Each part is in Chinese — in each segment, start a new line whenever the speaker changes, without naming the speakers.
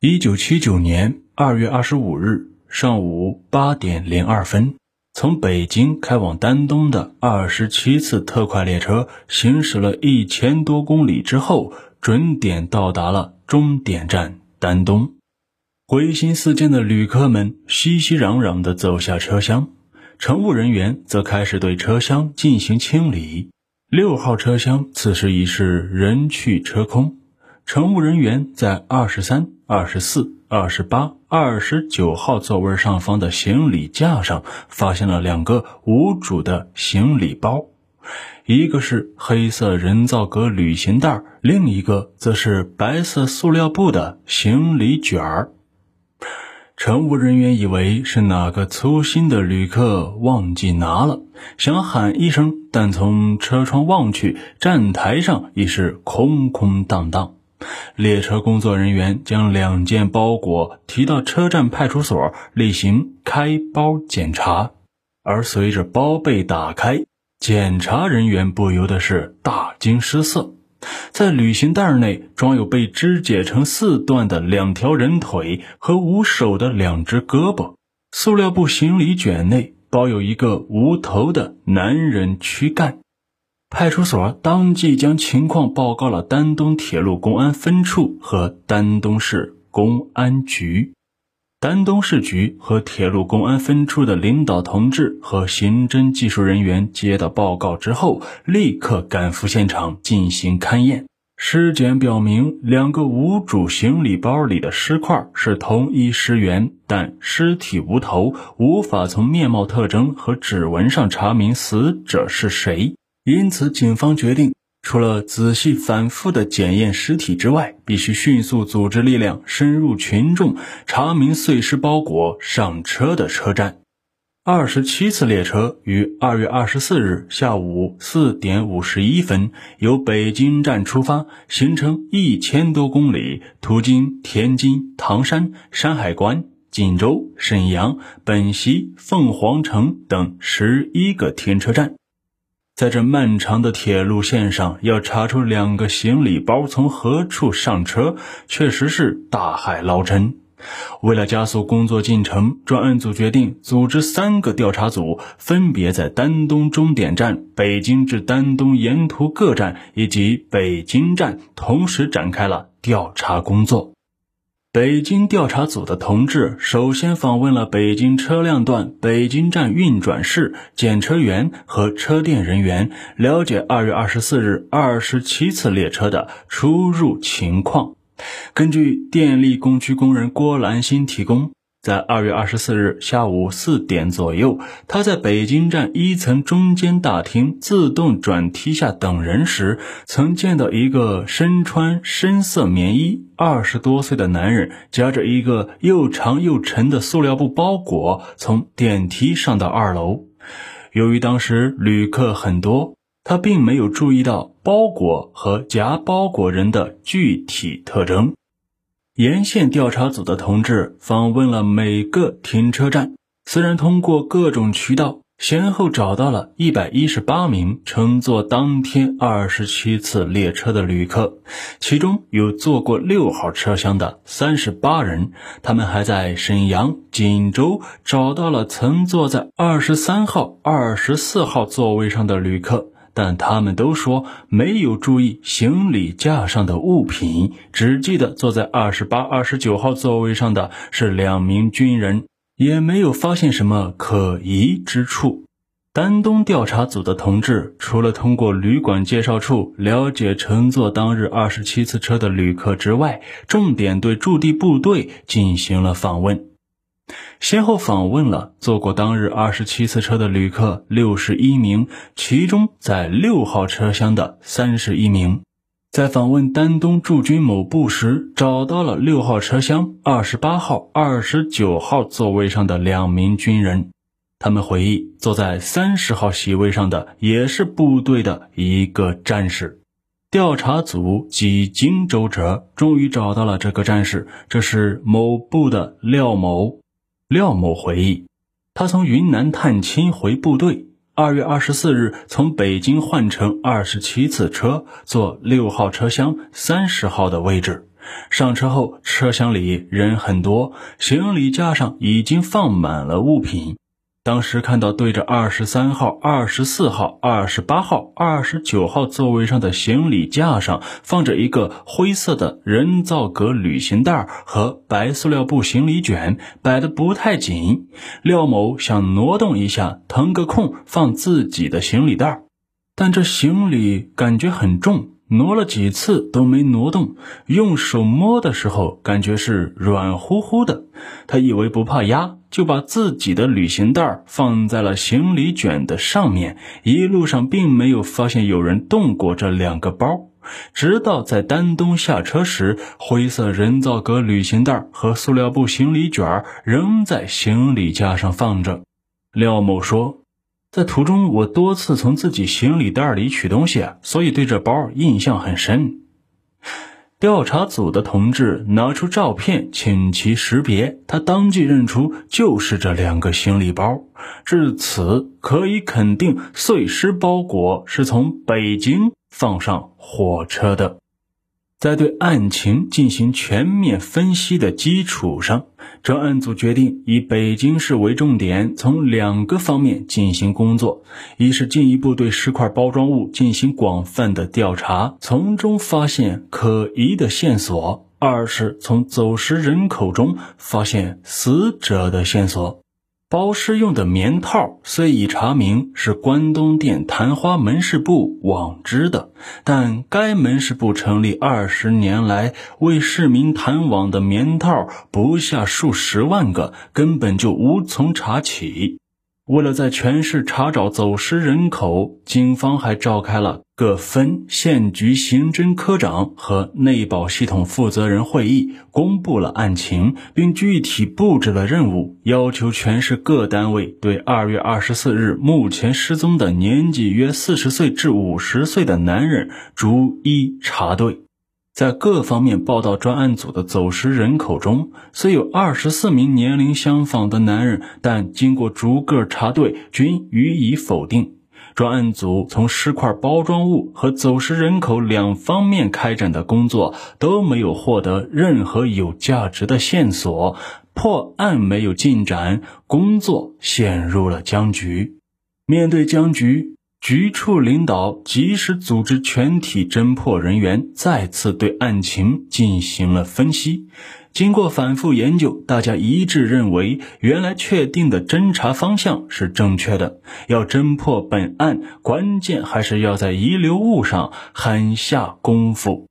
一九七九年二月二十五日上午八点零二分，从北京开往丹东的二十七次特快列车行驶了一千多公里之后，准点到达了终点站丹东。归心似箭的旅客们熙熙攘攘地走下车厢，乘务人员则开始对车厢进行清理。六号车厢此时已是人去车空。乘务人员在二十三、二十四、二十八、二十九号座位上方的行李架上，发现了两个无主的行李包，一个是黑色人造革旅行袋，另一个则是白色塑料布的行李卷儿。乘务人员以为是哪个粗心的旅客忘记拿了，想喊一声，但从车窗望去，站台上已是空空荡荡。列车工作人员将两件包裹提到车站派出所，例行开包检查。而随着包被打开，检查人员不由得是大惊失色。在旅行袋内装有被肢解成四段的两条人腿和无手的两只胳膊，塑料布行李卷内包有一个无头的男人躯干。派出所当即将情况报告了丹东铁路公安分处和丹东市公安局。丹东市局和铁路公安分处的领导同志和刑侦技术人员接到报告之后，立刻赶赴现场进行勘验。尸检表明，两个无主行李包里的尸块是同一尸源，但尸体无头，无法从面貌特征和指纹上查明死者是谁。因此，警方决定，除了仔细反复的检验尸体之外，必须迅速组织力量深入群众，查明碎尸包裹上车的车站。二十七次列车于二月二十四日下午四点五十一分由北京站出发，行程一千多公里，途经天津、唐山、山海关、锦州、沈阳、本溪、凤凰城等十一个停车站。在这漫长的铁路线上，要查出两个行李包从何处上车，确实是大海捞针。为了加速工作进程，专案组决定组织三个调查组，分别在丹东终点站、北京至丹东沿途各站以及北京站同时展开了调查工作。北京调查组的同志首先访问了北京车辆段北京站运转室、检车员和车店人员，了解二月二十四日二十七次列车的出入情况。根据电力工区工人郭兰新提供。在二月二十四日下午四点左右，他在北京站一层中间大厅自动转梯下等人时，曾见到一个身穿深色棉衣、二十多岁的男人，夹着一个又长又沉的塑料布包裹从电梯上到二楼。由于当时旅客很多，他并没有注意到包裹和夹包裹人的具体特征。沿线调查组的同志访问了每个停车站，虽然通过各种渠道先后找到了一百一十八名乘坐当天二十七次列车的旅客，其中有坐过六号车厢的三十八人。他们还在沈阳、锦州找到了曾坐在二十三号、二十四号座位上的旅客。但他们都说没有注意行李架上的物品，只记得坐在二十八、二十九号座位上的是两名军人，也没有发现什么可疑之处。丹东调查组的同志除了通过旅馆介绍处了解乘坐当日二十七次车的旅客之外，重点对驻地部队进行了访问。先后访问了坐过当日二十七次车的旅客六十一名，其中在六号车厢的三十一名。在访问丹东驻军某部时，找到了六号车厢二十八号、二十九号座位上的两名军人。他们回忆，坐在三十号席位上的也是部队的一个战士。调查组几经周折，终于找到了这个战士，这是某部的廖某。廖某回忆，他从云南探亲回部队，二月二十四日从北京换乘二十七次车，坐六号车厢三十号的位置。上车后，车厢里人很多，行李架上已经放满了物品。当时看到对着二十三号、二十四号、二十八号、二十九号座位上的行李架上放着一个灰色的人造革旅行袋和白塑料布行李卷，摆得不太紧。廖某想挪动一下，腾个空放自己的行李袋，但这行李感觉很重。挪了几次都没挪动，用手摸的时候感觉是软乎乎的。他以为不怕压，就把自己的旅行袋放在了行李卷的上面。一路上并没有发现有人动过这两个包，直到在丹东下车时，灰色人造革旅行袋和塑料布行李卷仍在行李架上放着。廖某说。在途中，我多次从自己行李袋里取东西，所以对这包印象很深。调查组的同志拿出照片，请其识别，他当即认出就是这两个行李包。至此，可以肯定碎尸包裹是从北京放上火车的。在对案情进行全面分析的基础上，专案组决定以北京市为重点，从两个方面进行工作：一是进一步对石块包装物进行广泛的调查，从中发现可疑的线索；二是从走失人口中发现死者的线索。包尸用的棉套虽已查明是关东店昙花门市部网织的，但该门市部成立二十年来，为市民弹网的棉套不下数十万个，根本就无从查起。为了在全市查找走失人口，警方还召开了各分县局刑侦科长和内保系统负责人会议，公布了案情，并具体布置了任务，要求全市各单位对二月二十四日目前失踪的年纪约四十岁至五十岁的男人逐一查对。在各方面报道专案组的走失人口中，虽有二十四名年龄相仿的男人，但经过逐个查对，均予以否定。专案组从尸块包装物和走失人口两方面开展的工作，都没有获得任何有价值的线索，破案没有进展，工作陷入了僵局。面对僵局。局处领导及时组织全体侦破人员，再次对案情进行了分析。经过反复研究，大家一致认为，原来确定的侦查方向是正确的。要侦破本案，关键还是要在遗留物上狠下功夫。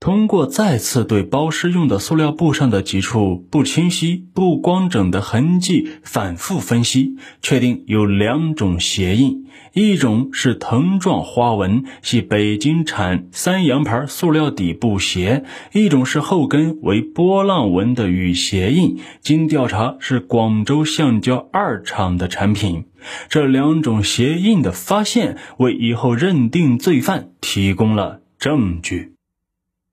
通过再次对包尸用的塑料布上的几处不清晰、不光整的痕迹反复分析，确定有两种鞋印：一种是藤状花纹，系北京产三洋牌塑料底布鞋；一种是后跟为波浪纹的雨鞋印。经调查，是广州橡胶二厂的产品。这两种鞋印的发现，为以后认定罪犯提供了证据。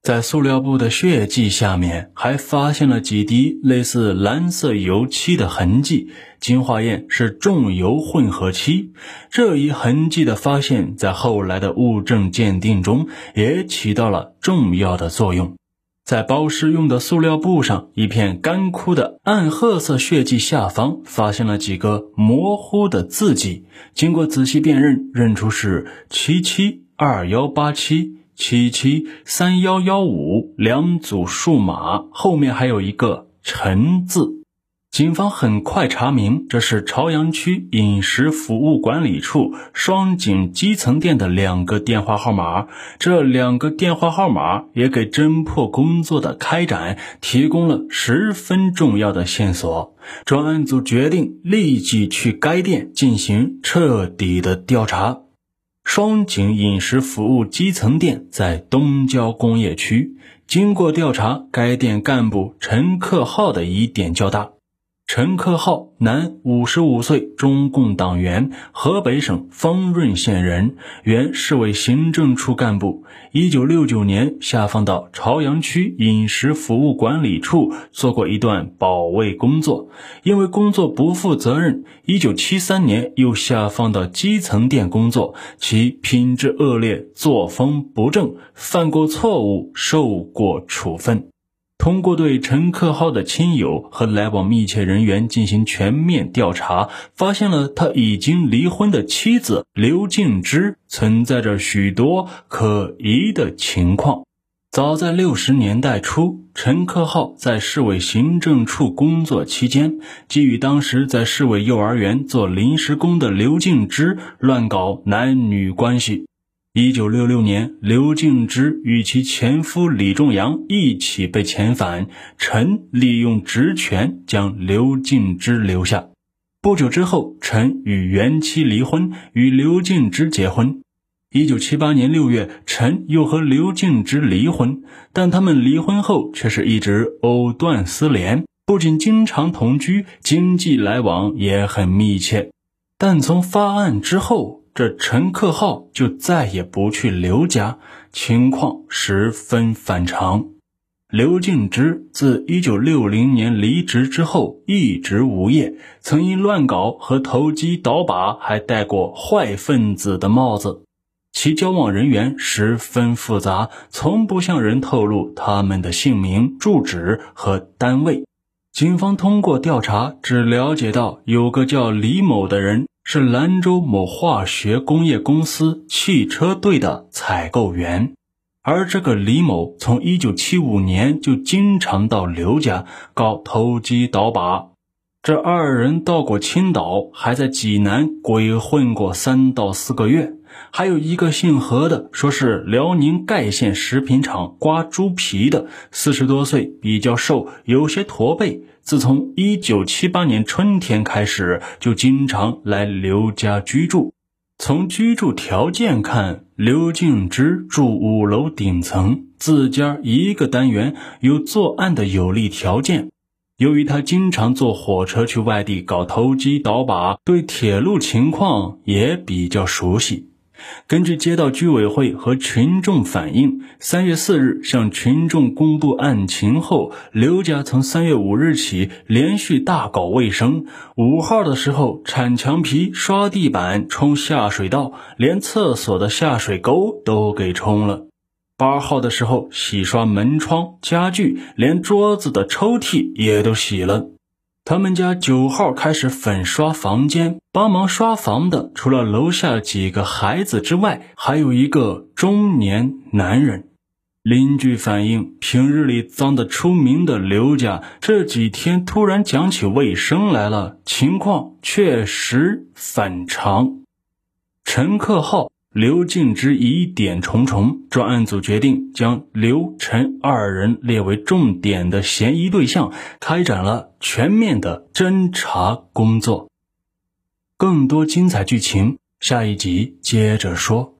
在塑料布的血迹下面，还发现了几滴类似蓝色油漆的痕迹，经化验是重油混合漆。这一痕迹的发现，在后来的物证鉴定中也起到了重要的作用。在包尸用的塑料布上，一片干枯的暗褐色血迹下方，发现了几个模糊的字迹，经过仔细辨认，认出是七七二幺八七。七七三幺幺五两组数码，后面还有一个陈字。警方很快查明，这是朝阳区饮食服务管理处双井基层店的两个电话号码。这两个电话号码也给侦破工作的开展提供了十分重要的线索。专案组决定立即去该店进行彻底的调查。双井饮食服务基层店在东郊工业区。经过调查，该店干部陈克浩的疑点较大。陈克浩，男，五十五岁，中共党员，河北省丰润县人，原市委行政处干部。一九六九年下放到朝阳区饮食服务管理处做过一段保卫工作，因为工作不负责任，一九七三年又下放到基层店工作，其品质恶劣，作风不正，犯过错误，受过处分。通过对陈克浩的亲友和来往密切人员进行全面调查，发现了他已经离婚的妻子刘静芝存在着许多可疑的情况。早在六十年代初，陈克浩在市委行政处工作期间，即与当时在市委幼儿园做临时工的刘静芝乱搞男女关系。一九六六年，刘静之与其前夫李仲阳一起被遣返，陈利用职权将刘静之留下。不久之后，陈与原妻离婚，与刘静之结婚。一九七八年六月，陈又和刘静之离婚，但他们离婚后却是一直藕断丝连，不仅经常同居，经济来往也很密切。但从发案之后，这陈克浩就再也不去刘家，情况十分反常。刘敬之自1960年离职之后一直无业，曾因乱搞和投机倒把，还戴过坏分子的帽子。其交往人员十分复杂，从不向人透露他们的姓名、住址和单位。警方通过调查，只了解到有个叫李某的人。是兰州某化学工业公司汽车队的采购员，而这个李某从一九七五年就经常到刘家搞投机倒把。这二人到过青岛，还在济南鬼混过三到四个月。还有一个姓何的，说是辽宁盖县食品厂刮猪皮的，四十多岁，比较瘦，有些驼背。自从一九七八年春天开始，就经常来刘家居住。从居住条件看，刘静之住五楼顶层，自家一个单元，有作案的有利条件。由于他经常坐火车去外地搞投机倒把，对铁路情况也比较熟悉。根据街道居委会和群众反映，三月四日向群众公布案情后，刘家从三月五日起连续大搞卫生。五号的时候铲墙皮、刷地板、冲下水道，连厕所的下水沟都给冲了。八号的时候洗刷门窗、家具，连桌子的抽屉也都洗了。他们家九号开始粉刷房间，帮忙刷房的除了楼下几个孩子之外，还有一个中年男人。邻居反映，平日里脏得出名的刘家，这几天突然讲起卫生来了，情况确实反常。陈克浩。刘敬之疑点重重，专案组决定将刘、陈二人列为重点的嫌疑对象，开展了全面的侦查工作。更多精彩剧情，下一集接着说。